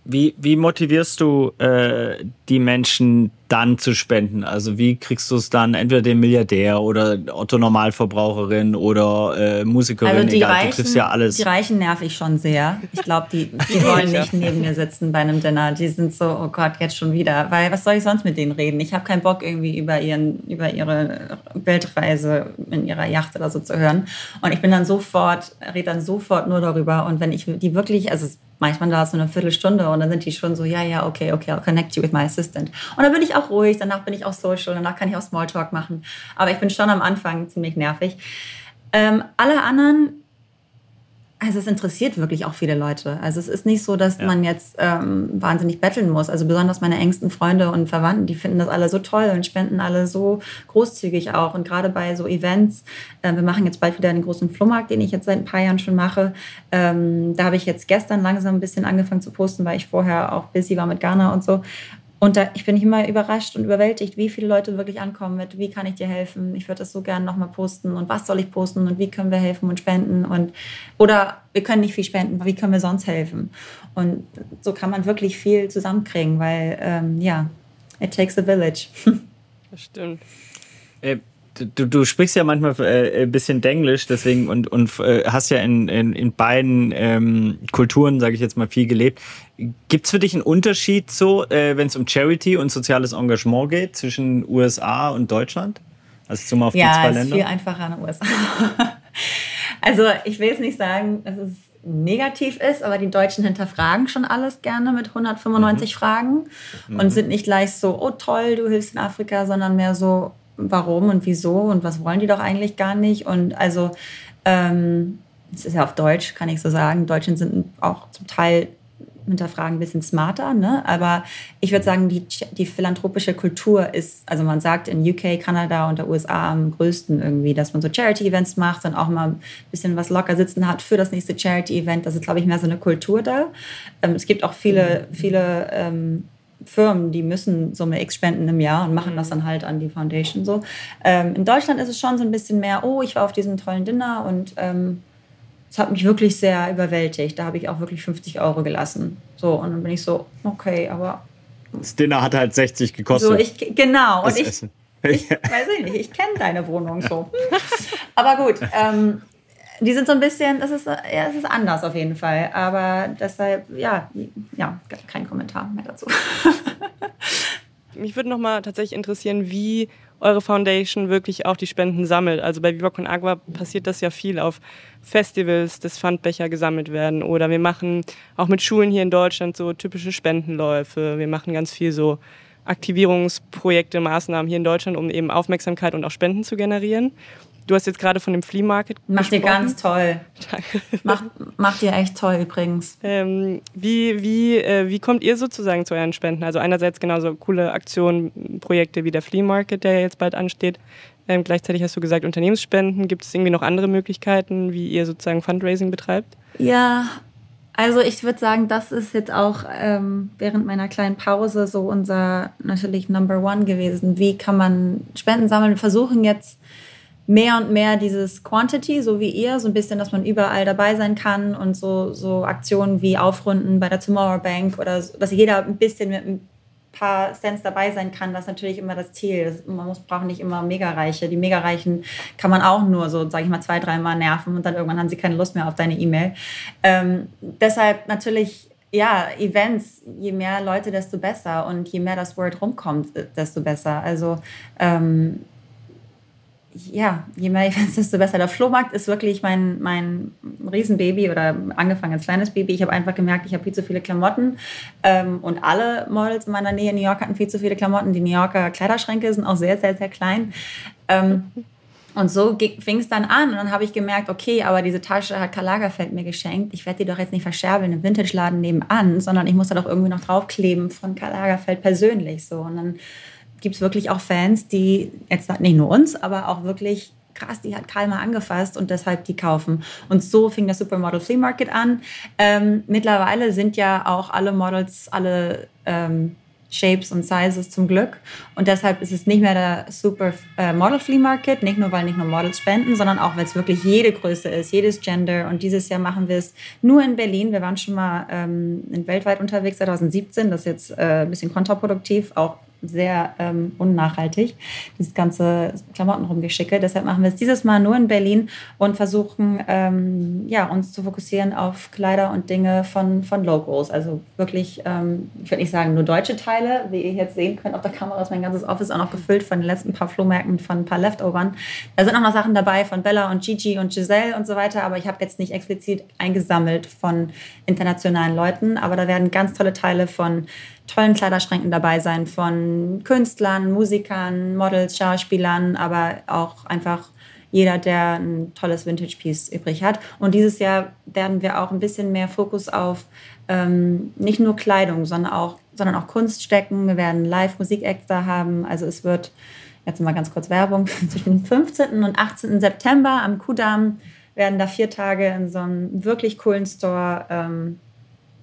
Wie, wie motivierst du äh, die Menschen dann zu spenden? Also wie kriegst du es dann entweder den Milliardär oder Otto Normalverbraucherin oder äh, Musikerin? Also die Egal, Reichen, du triffst ja alles. Die Reichen nerv ich schon sehr. Ich glaube, die, die wollen nicht neben mir sitzen bei einem Dinner. Die sind so, oh Gott, jetzt schon wieder. Weil was soll ich sonst mit denen reden? Ich habe keinen Bock irgendwie über, ihren, über ihre Weltreise in ihrer Yacht oder so zu hören. Und ich bin dann sofort, rede dann sofort nur darüber. Und wenn ich die wirklich, also manchmal da so eine Viertelstunde und dann sind die schon so, ja, ja, okay, okay, I'll connect you with my assistant. Und dann bin ich auch ruhig, danach bin ich auch social, danach kann ich auch Smalltalk machen. Aber ich bin schon am Anfang ziemlich nervig. Ähm, alle anderen also es interessiert wirklich auch viele Leute. Also es ist nicht so, dass ja. man jetzt ähm, wahnsinnig betteln muss. Also besonders meine engsten Freunde und Verwandten, die finden das alle so toll und spenden alle so großzügig auch. Und gerade bei so Events, äh, wir machen jetzt bald wieder einen großen Flohmarkt, den ich jetzt seit ein paar Jahren schon mache. Ähm, da habe ich jetzt gestern langsam ein bisschen angefangen zu posten, weil ich vorher auch busy war mit Ghana und so. Und da, ich bin immer überrascht und überwältigt, wie viele Leute wirklich ankommen mit, wie kann ich dir helfen? Ich würde das so gerne nochmal posten und was soll ich posten und wie können wir helfen und spenden? Und, oder wir können nicht viel spenden, wie können wir sonst helfen? Und so kann man wirklich viel zusammenkriegen, weil ähm, ja, it takes a village. Das stimmt. Äh, du, du sprichst ja manchmal äh, ein bisschen Denglisch, deswegen und, und äh, hast ja in, in, in beiden ähm, Kulturen, sage ich jetzt mal, viel gelebt. Gibt es für dich einen Unterschied so, äh, wenn es um Charity und soziales Engagement geht zwischen USA und Deutschland? Also zum auf ja, die zwei Länder? Ja, ist viel einfacher in den USA. also ich will es nicht sagen, dass es negativ ist, aber die Deutschen hinterfragen schon alles gerne mit 195 mhm. Fragen und mhm. sind nicht gleich so, oh toll, du hilfst in Afrika, sondern mehr so, warum und wieso und was wollen die doch eigentlich gar nicht. Und also, ähm, das ist ja auf Deutsch, kann ich so sagen. Deutschen sind auch zum Teil hinterfragen ein bisschen smarter, ne? aber ich würde sagen, die, die philanthropische Kultur ist, also man sagt in UK, Kanada und der USA am größten irgendwie, dass man so Charity-Events macht und auch mal ein bisschen was locker sitzen hat für das nächste Charity-Event. Das ist, glaube ich, mehr so eine Kultur da. Ähm, es gibt auch viele, viele ähm, Firmen, die müssen Summe X spenden im Jahr und machen das mhm. dann halt an die Foundation so. Ähm, in Deutschland ist es schon so ein bisschen mehr, oh, ich war auf diesem tollen Dinner und ähm, es hat mich wirklich sehr überwältigt. Da habe ich auch wirklich 50 Euro gelassen. So, und dann bin ich so, okay, aber. Das Dinner hat halt 60 gekostet. So, ich, genau. Und ich, ich weiß nicht, ich kenne deine Wohnung so. aber gut, ähm, die sind so ein bisschen, das ist, ja, es ist anders auf jeden Fall. Aber deshalb, ja, ja, kein Kommentar mehr dazu. Mich würde noch mal tatsächlich interessieren, wie eure Foundation wirklich auch die Spenden sammelt. Also bei Viva Con Agua passiert das ja viel auf Festivals, dass Pfandbecher gesammelt werden. Oder wir machen auch mit Schulen hier in Deutschland so typische Spendenläufe. Wir machen ganz viel so Aktivierungsprojekte, Maßnahmen hier in Deutschland, um eben Aufmerksamkeit und auch Spenden zu generieren. Du hast jetzt gerade von dem Flea Market Macht ihr ganz toll. Danke. Macht, macht ihr echt toll übrigens. Ähm, wie, wie, äh, wie kommt ihr sozusagen zu euren Spenden? Also einerseits genauso coole Aktionen, Projekte wie der Flea Market, der jetzt bald ansteht. Ähm, gleichzeitig hast du gesagt Unternehmensspenden. Gibt es irgendwie noch andere Möglichkeiten, wie ihr sozusagen Fundraising betreibt? Ja, also ich würde sagen, das ist jetzt auch ähm, während meiner kleinen Pause so unser natürlich Number One gewesen. Wie kann man Spenden sammeln? Wir versuchen jetzt mehr und mehr dieses Quantity, so wie ihr, so ein bisschen, dass man überall dabei sein kann und so, so Aktionen wie Aufrunden bei der Tomorrow Bank oder so, dass jeder ein bisschen mit ein paar Cents dabei sein kann, das ist natürlich immer das Ziel. Man muss, braucht nicht immer Mega-Reiche. Die Mega-Reichen kann man auch nur so, sage ich mal, zwei, dreimal nerven und dann irgendwann haben sie keine Lust mehr auf deine E-Mail. Ähm, deshalb natürlich ja, Events, je mehr Leute, desto besser. Und je mehr das Word rumkommt, desto besser. Also ähm, ja, je mehr ich weiß, desto besser. Der Flohmarkt ist wirklich mein, mein Riesenbaby oder angefangen als kleines Baby. Ich habe einfach gemerkt, ich habe viel zu viele Klamotten ähm, und alle Models in meiner Nähe in New York hatten viel zu viele Klamotten. Die New Yorker Kleiderschränke sind auch sehr, sehr, sehr klein. Ähm, und so fing es dann an und dann habe ich gemerkt, okay, aber diese Tasche hat Karl Lagerfeld mir geschenkt. Ich werde die doch jetzt nicht verscherbeln im Vintage-Laden nebenan, sondern ich muss da doch irgendwie noch draufkleben von Karl Lagerfeld persönlich so. Und dann gibt es wirklich auch Fans, die jetzt nicht nur uns, aber auch wirklich krass, die hat Karl mal angefasst und deshalb die kaufen. Und so fing das Supermodel Flea Market an. Ähm, mittlerweile sind ja auch alle Models, alle ähm, Shapes und Sizes zum Glück. Und deshalb ist es nicht mehr der Super äh, Model Flea Market, nicht nur, weil nicht nur Models spenden, sondern auch, weil es wirklich jede Größe ist, jedes Gender. Und dieses Jahr machen wir es nur in Berlin. Wir waren schon mal ähm, weltweit unterwegs 2017. Das ist jetzt äh, ein bisschen kontraproduktiv, auch sehr ähm, unnachhaltig, dieses ganze Klamotten rumgeschicke. Deshalb machen wir es dieses Mal nur in Berlin und versuchen, ähm, ja, uns zu fokussieren auf Kleider und Dinge von, von Locals. Also wirklich, ähm, ich würde nicht sagen nur deutsche Teile, wie ihr jetzt sehen könnt auf der Kamera ist mein ganzes Office auch noch gefüllt von den letzten paar Flohmärkten, von ein paar Leftovern. Da sind auch noch Sachen dabei von Bella und Gigi und Giselle und so weiter, aber ich habe jetzt nicht explizit eingesammelt von internationalen Leuten, aber da werden ganz tolle Teile von tollen Kleiderschränken dabei sein von Künstlern, Musikern, Models, Schauspielern, aber auch einfach jeder, der ein tolles Vintage-Piece übrig hat. Und dieses Jahr werden wir auch ein bisschen mehr Fokus auf ähm, nicht nur Kleidung, sondern auch, sondern auch Kunst stecken. Wir werden Live-Musik-Acts da haben. Also es wird, jetzt mal ganz kurz Werbung, zwischen 15. und 18. September am Kudamm werden da vier Tage in so einem wirklich coolen Store ähm,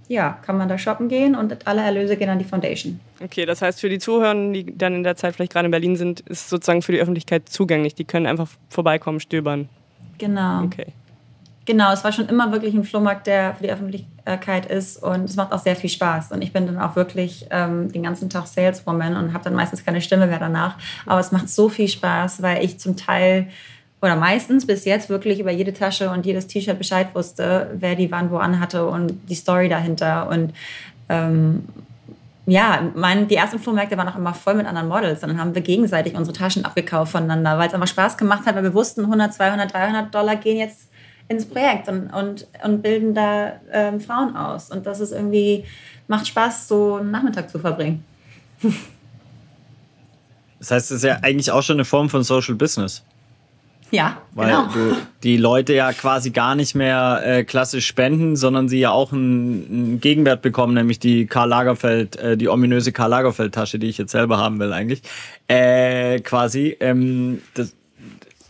ja, kann man da shoppen gehen und alle Erlöse gehen an die Foundation. Okay, das heißt für die Zuhörer, die dann in der Zeit vielleicht gerade in Berlin sind, ist es sozusagen für die Öffentlichkeit zugänglich. Die können einfach vorbeikommen, stöbern. Genau. Okay. Genau, es war schon immer wirklich ein Flohmarkt, der für die Öffentlichkeit ist und es macht auch sehr viel Spaß. Und ich bin dann auch wirklich ähm, den ganzen Tag Saleswoman und habe dann meistens keine Stimme mehr danach. Aber es macht so viel Spaß, weil ich zum Teil oder meistens bis jetzt wirklich über jede Tasche und jedes T-Shirt Bescheid wusste, wer die wann wo anhatte und die Story dahinter. Und ähm, ja, mein, die ersten Flohmärkte waren auch immer voll mit anderen Models. Dann haben wir gegenseitig unsere Taschen abgekauft voneinander, weil es einfach Spaß gemacht hat, weil wir wussten, 100, 200, 300 Dollar gehen jetzt ins Projekt und, und, und bilden da ähm, Frauen aus. Und das ist irgendwie, macht Spaß, so einen Nachmittag zu verbringen. Das heißt, es ist ja eigentlich auch schon eine Form von Social Business. Ja, Weil genau. du die Leute ja quasi gar nicht mehr äh, klassisch spenden, sondern sie ja auch einen, einen Gegenwert bekommen, nämlich die Karl Lagerfeld, äh, die ominöse Karl Lagerfeld Tasche, die ich jetzt selber haben will eigentlich. Äh, quasi. Ähm, das,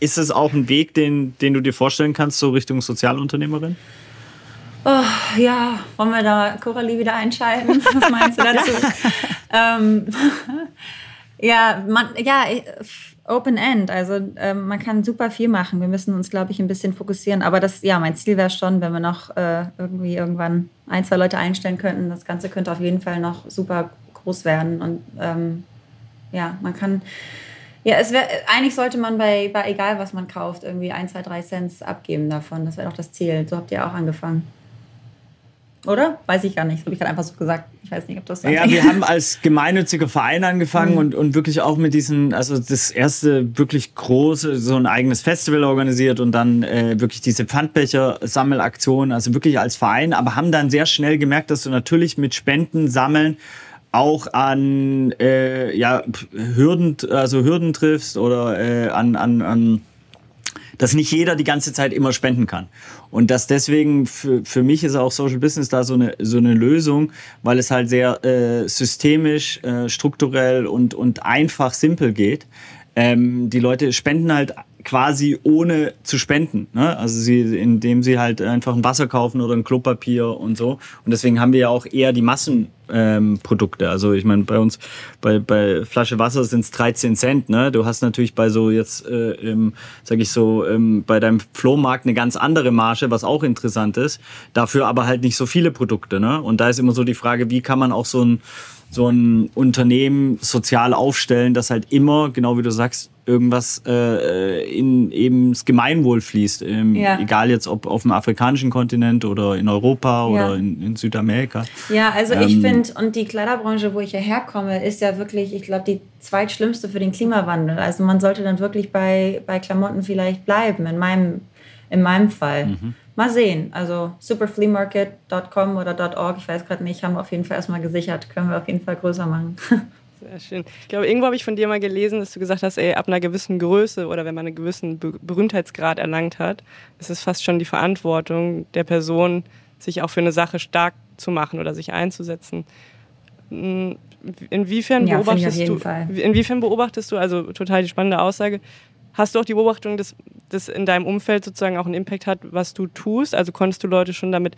ist es auch ein Weg, den, den du dir vorstellen kannst, so Richtung Sozialunternehmerin? Oh, ja, wollen wir da Coralie wieder einschalten? Was meinst du dazu? ähm, ja, man, ja, Open End. Also ähm, man kann super viel machen. Wir müssen uns, glaube ich, ein bisschen fokussieren. Aber das, ja, mein Ziel wäre schon, wenn wir noch äh, irgendwie irgendwann ein, zwei Leute einstellen könnten. Das Ganze könnte auf jeden Fall noch super groß werden. Und ähm, ja, man kann. Ja, es wär, eigentlich sollte man bei, bei egal was man kauft, irgendwie ein, zwei, drei Cent abgeben davon. Das wäre doch das Ziel. So habt ihr auch angefangen. Oder? Weiß ich gar nicht. Habe ich gerade einfach so gesagt. Ich weiß nicht, ob das so Ja, wir haben als gemeinnütziger Verein angefangen mhm. und, und wirklich auch mit diesen, also das erste wirklich große, so ein eigenes Festival organisiert und dann äh, wirklich diese Pfandbecher-Sammelaktion, also wirklich als Verein, aber haben dann sehr schnell gemerkt, dass du natürlich mit Spenden sammeln auch an äh, ja, Hürden, also Hürden triffst oder äh, an, an, an dass nicht jeder die ganze Zeit immer spenden kann. Und dass deswegen für, für mich ist auch Social Business da so eine, so eine Lösung, weil es halt sehr äh, systemisch, äh, strukturell und, und einfach simpel geht. Ähm, die Leute spenden halt quasi ohne zu spenden. Ne? Also sie, indem sie halt einfach ein Wasser kaufen oder ein Klopapier und so. Und deswegen haben wir ja auch eher die Massenprodukte. Ähm, also ich meine, bei uns, bei, bei Flasche Wasser sind es 13 Cent. Ne? Du hast natürlich bei so jetzt, äh, im, sag ich so, ähm, bei deinem Flohmarkt eine ganz andere Marge, was auch interessant ist. Dafür aber halt nicht so viele Produkte. Ne? Und da ist immer so die Frage, wie kann man auch so ein so ein Unternehmen sozial aufstellen, das halt immer, genau wie du sagst, irgendwas äh, in eben das Gemeinwohl fließt. Ähm, ja. Egal jetzt ob auf dem afrikanischen Kontinent oder in Europa ja. oder in, in, Südamerika. Ja, also ähm, ich finde, und die Kleiderbranche, wo ich hierher komme, ist ja wirklich, ich glaube, die zweitschlimmste für den Klimawandel. Also man sollte dann wirklich bei, bei Klamotten vielleicht bleiben, in meinem, in meinem Fall. Mhm. Mal sehen. Also superfleamarket.com oder .org, ich weiß gerade nicht, haben wir auf jeden Fall erstmal gesichert. Können wir auf jeden Fall größer machen. Sehr schön. Ich glaube, irgendwo habe ich von dir mal gelesen, dass du gesagt hast, ey, ab einer gewissen Größe oder wenn man einen gewissen Berühmtheitsgrad erlangt hat, ist es fast schon die Verantwortung der Person, sich auch für eine Sache stark zu machen oder sich einzusetzen. Hm, inwiefern ja, beobachtest du? Fall. Inwiefern beobachtest du? Also total die spannende Aussage. Hast du auch die Beobachtung, dass das in deinem Umfeld sozusagen auch einen Impact hat, was du tust? Also konntest du Leute schon damit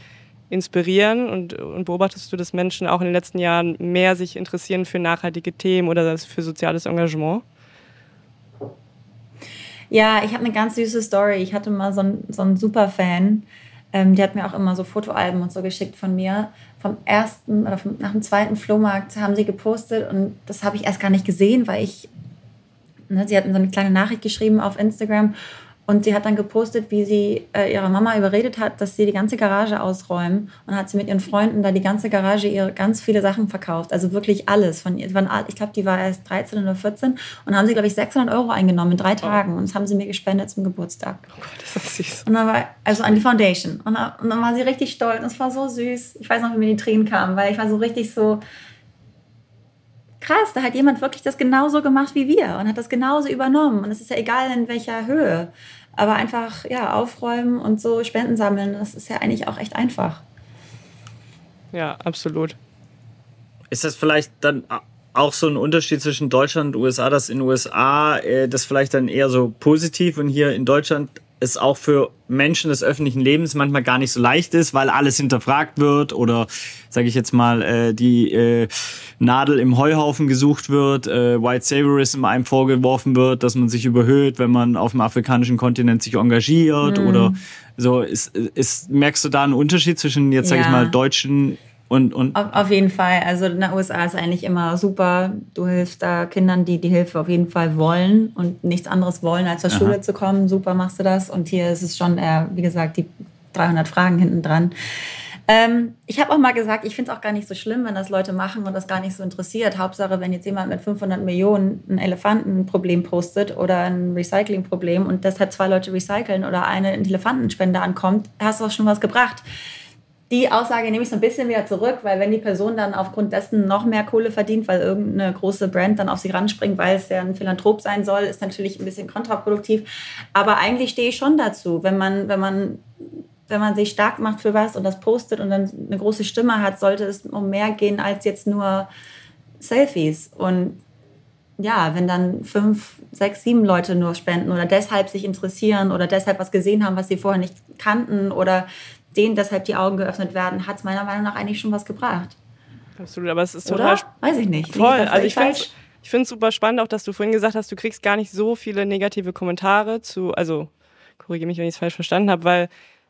inspirieren und, und beobachtest du, dass Menschen auch in den letzten Jahren mehr sich interessieren für nachhaltige Themen oder für soziales Engagement? Ja, ich habe eine ganz süße Story. Ich hatte mal so einen, so einen Superfan, ähm, der hat mir auch immer so Fotoalben und so geschickt von mir. Vom ersten oder vom, nach dem zweiten Flohmarkt haben sie gepostet und das habe ich erst gar nicht gesehen, weil ich, ne, sie hatten so eine kleine Nachricht geschrieben auf Instagram und sie hat dann gepostet, wie sie äh, ihre Mama überredet hat, dass sie die ganze Garage ausräumen. Und hat sie mit ihren Freunden da die ganze Garage ihre ganz viele Sachen verkauft. Also wirklich alles. Von, ich glaube, die war erst 13 oder 14. Und haben sie, glaube ich, 600 Euro eingenommen in drei Tagen. Und das haben sie mir gespendet zum Geburtstag. Oh Gott, ist das süß. Und dann war, also an die Foundation. Und dann, und dann war sie richtig stolz. Und es war so süß. Ich weiß noch, wie mir die Tränen kamen, weil ich war so richtig so krass, da hat jemand wirklich das genauso gemacht wie wir und hat das genauso übernommen. Und es ist ja egal, in welcher Höhe. Aber einfach ja, aufräumen und so Spenden sammeln, das ist ja eigentlich auch echt einfach. Ja, absolut. Ist das vielleicht dann auch so ein Unterschied zwischen Deutschland und USA, dass in den USA äh, das vielleicht dann eher so positiv und hier in Deutschland es auch für Menschen des öffentlichen Lebens manchmal gar nicht so leicht ist, weil alles hinterfragt wird oder, sage ich jetzt mal, äh, die äh, Nadel im Heuhaufen gesucht wird, äh, White Saviorism einem vorgeworfen wird, dass man sich überhöht, wenn man auf dem afrikanischen Kontinent sich engagiert mhm. oder so. Ist, ist, merkst du da einen Unterschied zwischen jetzt, sage ja. ich mal, deutschen und, und auf, auf, jeden Fall. Also in den USA ist eigentlich immer super. Du hilfst da Kindern, die die Hilfe auf jeden Fall wollen und nichts anderes wollen, als zur Aha. Schule zu kommen. Super machst du das. Und hier ist es schon, äh, wie gesagt, die 300 Fragen hinten dran. Ähm, ich habe auch mal gesagt, ich finde es auch gar nicht so schlimm, wenn das Leute machen und das gar nicht so interessiert. Hauptsache, wenn jetzt jemand mit 500 Millionen ein Elefantenproblem postet oder ein Recyclingproblem und deshalb zwei Leute recyceln oder eine Elefantenspende ankommt, hast du auch schon was gebracht die Aussage nehme ich so ein bisschen wieder zurück, weil wenn die Person dann aufgrund dessen noch mehr Kohle verdient, weil irgendeine große Brand dann auf sie ranspringt, weil es ja ein Philanthrop sein soll, ist natürlich ein bisschen kontraproduktiv. Aber eigentlich stehe ich schon dazu, wenn man, wenn man, wenn man sich stark macht für was und das postet und dann eine große Stimme hat, sollte es um mehr gehen als jetzt nur Selfies. Und ja, wenn dann fünf, sechs, sieben Leute nur spenden oder deshalb sich interessieren oder deshalb was gesehen haben, was sie vorher nicht kannten oder denen deshalb die Augen geöffnet werden, hat es meiner Meinung nach eigentlich schon was gebracht. Absolut, aber es ist total. Oder? Weiß ich nicht. Voll. Ich also ich finde ich finde es super spannend, auch dass du vorhin gesagt hast, du kriegst gar nicht so viele negative Kommentare zu, also korrigiere mich, wenn ich es falsch verstanden habe, weil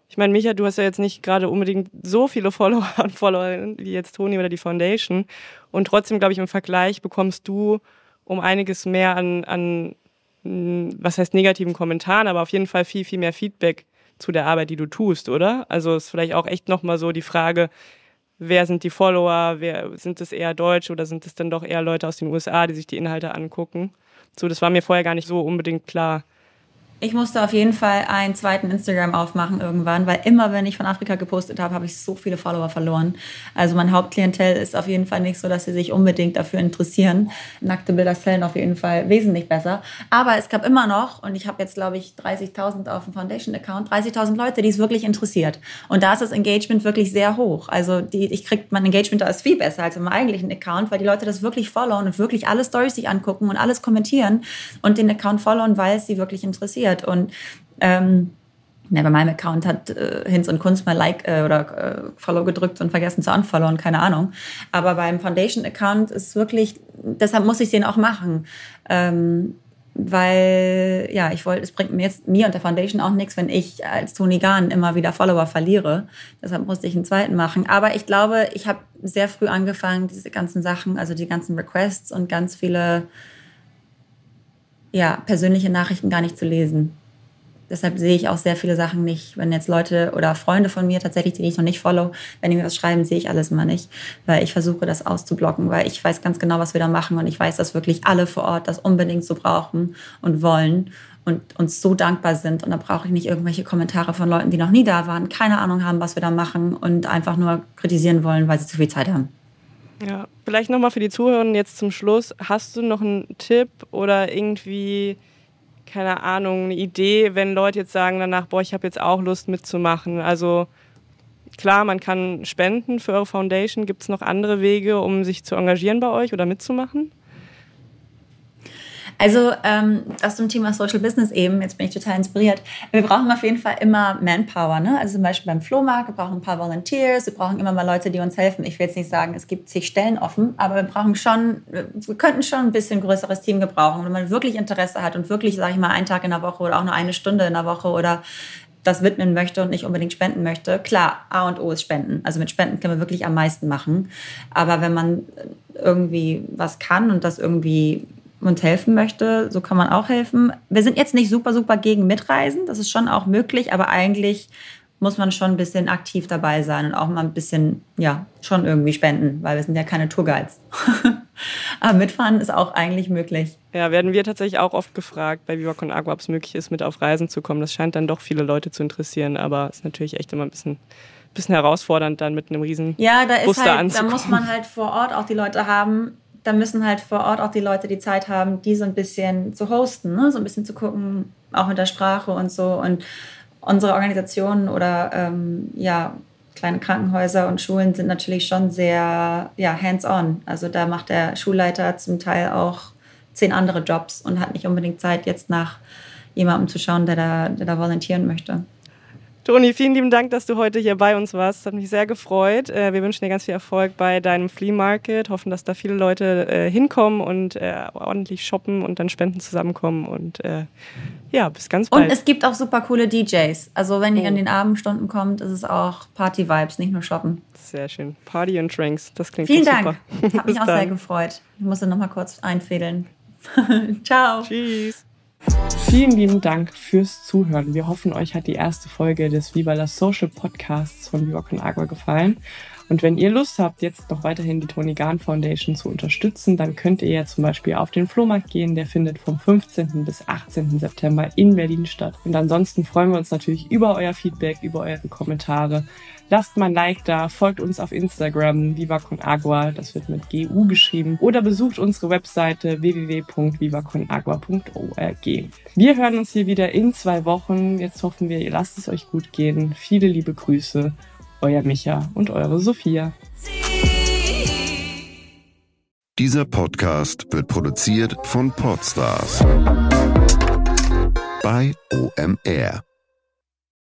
ich meine, Micha, du hast ja jetzt nicht gerade unbedingt so viele Follower und Followerinnen wie jetzt Toni oder die Foundation. Und trotzdem, glaube ich, im Vergleich bekommst du um einiges mehr an, an, was heißt negativen Kommentaren, aber auf jeden Fall viel, viel mehr Feedback zu der Arbeit, die du tust, oder? Also ist vielleicht auch echt nochmal so die Frage, wer sind die Follower, wer, sind es eher Deutsche oder sind es dann doch eher Leute aus den USA, die sich die Inhalte angucken? So, das war mir vorher gar nicht so unbedingt klar. Ich musste auf jeden Fall einen zweiten Instagram aufmachen irgendwann, weil immer, wenn ich von Afrika gepostet habe, habe ich so viele Follower verloren. Also mein Hauptklientel ist auf jeden Fall nicht so, dass sie sich unbedingt dafür interessieren. Nackte Bilder zählen auf jeden Fall wesentlich besser. Aber es gab immer noch, und ich habe jetzt, glaube ich, 30.000 auf dem Foundation-Account, 30.000 Leute, die es wirklich interessiert. Und da ist das Engagement wirklich sehr hoch. Also die, ich kriege mein Engagement da ist viel besser als im eigentlichen Account, weil die Leute das wirklich followen und wirklich alle Stories sich angucken und alles kommentieren und den Account followen, weil es sie wirklich interessiert passiert. Und ähm, ja, bei meinem Account hat äh, Hinz und Kunst mal Like äh, oder äh, Follow gedrückt und vergessen zu unfollowen, keine Ahnung. Aber beim Foundation-Account ist wirklich, deshalb muss ich den auch machen. Ähm, weil ja, ich wollte, es bringt mir jetzt mir und der Foundation auch nichts, wenn ich als Toni Gahn immer wieder Follower verliere. Deshalb musste ich einen zweiten machen. Aber ich glaube, ich habe sehr früh angefangen, diese ganzen Sachen, also die ganzen Requests und ganz viele ja, persönliche Nachrichten gar nicht zu lesen. Deshalb sehe ich auch sehr viele Sachen nicht. Wenn jetzt Leute oder Freunde von mir tatsächlich, die ich noch nicht follow, wenn die mir was schreiben, sehe ich alles immer nicht. Weil ich versuche, das auszublocken, weil ich weiß ganz genau, was wir da machen und ich weiß, dass wirklich alle vor Ort das unbedingt so brauchen und wollen und uns so dankbar sind. Und da brauche ich nicht irgendwelche Kommentare von Leuten, die noch nie da waren, keine Ahnung haben, was wir da machen und einfach nur kritisieren wollen, weil sie zu viel Zeit haben. Ja, vielleicht nochmal für die Zuhörer jetzt zum Schluss. Hast du noch einen Tipp oder irgendwie keine Ahnung, eine Idee, wenn Leute jetzt sagen danach, boah, ich habe jetzt auch Lust mitzumachen. Also klar, man kann spenden für eure Foundation. Gibt es noch andere Wege, um sich zu engagieren bei euch oder mitzumachen? Also ähm, das zum Thema Social Business eben, jetzt bin ich total inspiriert. Wir brauchen auf jeden Fall immer Manpower. Ne? Also zum Beispiel beim Flohmarkt, wir brauchen ein paar Volunteers, wir brauchen immer mal Leute, die uns helfen. Ich will jetzt nicht sagen, es gibt zig Stellen offen, aber wir brauchen schon, wir könnten schon ein bisschen größeres Team gebrauchen. Wenn man wirklich Interesse hat und wirklich, sage ich mal, einen Tag in der Woche oder auch nur eine Stunde in der Woche oder das widmen möchte und nicht unbedingt spenden möchte, klar, A und O ist Spenden. Also mit Spenden können wir wirklich am meisten machen. Aber wenn man irgendwie was kann und das irgendwie uns helfen möchte, so kann man auch helfen. Wir sind jetzt nicht super, super gegen Mitreisen, das ist schon auch möglich, aber eigentlich muss man schon ein bisschen aktiv dabei sein und auch mal ein bisschen, ja, schon irgendwie spenden, weil wir sind ja keine Tourguides. aber mitfahren ist auch eigentlich möglich. Ja, werden wir tatsächlich auch oft gefragt bei Viva Con Agua, ob es möglich ist, mit auf Reisen zu kommen. Das scheint dann doch viele Leute zu interessieren, aber es ist natürlich echt immer ein bisschen bisschen herausfordernd, dann mit einem riesen Ja, da ist halt, da muss man halt vor Ort auch die Leute haben, da müssen halt vor Ort auch die Leute die Zeit haben, die so ein bisschen zu hosten, ne? so ein bisschen zu gucken, auch mit der Sprache und so. Und unsere Organisationen oder ähm, ja, kleine Krankenhäuser und Schulen sind natürlich schon sehr ja, hands-on. Also da macht der Schulleiter zum Teil auch zehn andere Jobs und hat nicht unbedingt Zeit, jetzt nach jemandem zu schauen, der da, der da volontieren möchte. Toni, vielen lieben Dank, dass du heute hier bei uns warst. Das hat mich sehr gefreut. Äh, wir wünschen dir ganz viel Erfolg bei deinem Flea Market. Hoffen, dass da viele Leute äh, hinkommen und äh, ordentlich shoppen und dann Spenden zusammenkommen. Und ja, bis ganz bald. Und es gibt auch super coole DJs. Also wenn ihr oh. in den Abendstunden kommt, ist es auch Party-Vibes, nicht nur shoppen. Sehr schön. Party und Drinks, das klingt Vielen super. Dank. Hat mich auch dann. sehr gefreut. Ich musste noch mal kurz einfädeln. Ciao. Tschüss. Vielen lieben Dank fürs Zuhören. Wir hoffen, euch hat die erste Folge des Viva la Social Podcasts von Viva Con Agua gefallen. Und wenn ihr Lust habt, jetzt noch weiterhin die Tony Garn Foundation zu unterstützen, dann könnt ihr ja zum Beispiel auf den Flohmarkt gehen. Der findet vom 15. bis 18. September in Berlin statt. Und ansonsten freuen wir uns natürlich über euer Feedback, über eure Kommentare. Lasst mal ein Like da, folgt uns auf Instagram, Viva Con Agua, das wird mit GU geschrieben, oder besucht unsere Webseite www.vivaconagua.org. Wir hören uns hier wieder in zwei Wochen. Jetzt hoffen wir, ihr lasst es euch gut gehen. Viele liebe Grüße euer Micha und eure Sophia. Dieser Podcast wird produziert von Podstars bei OMR.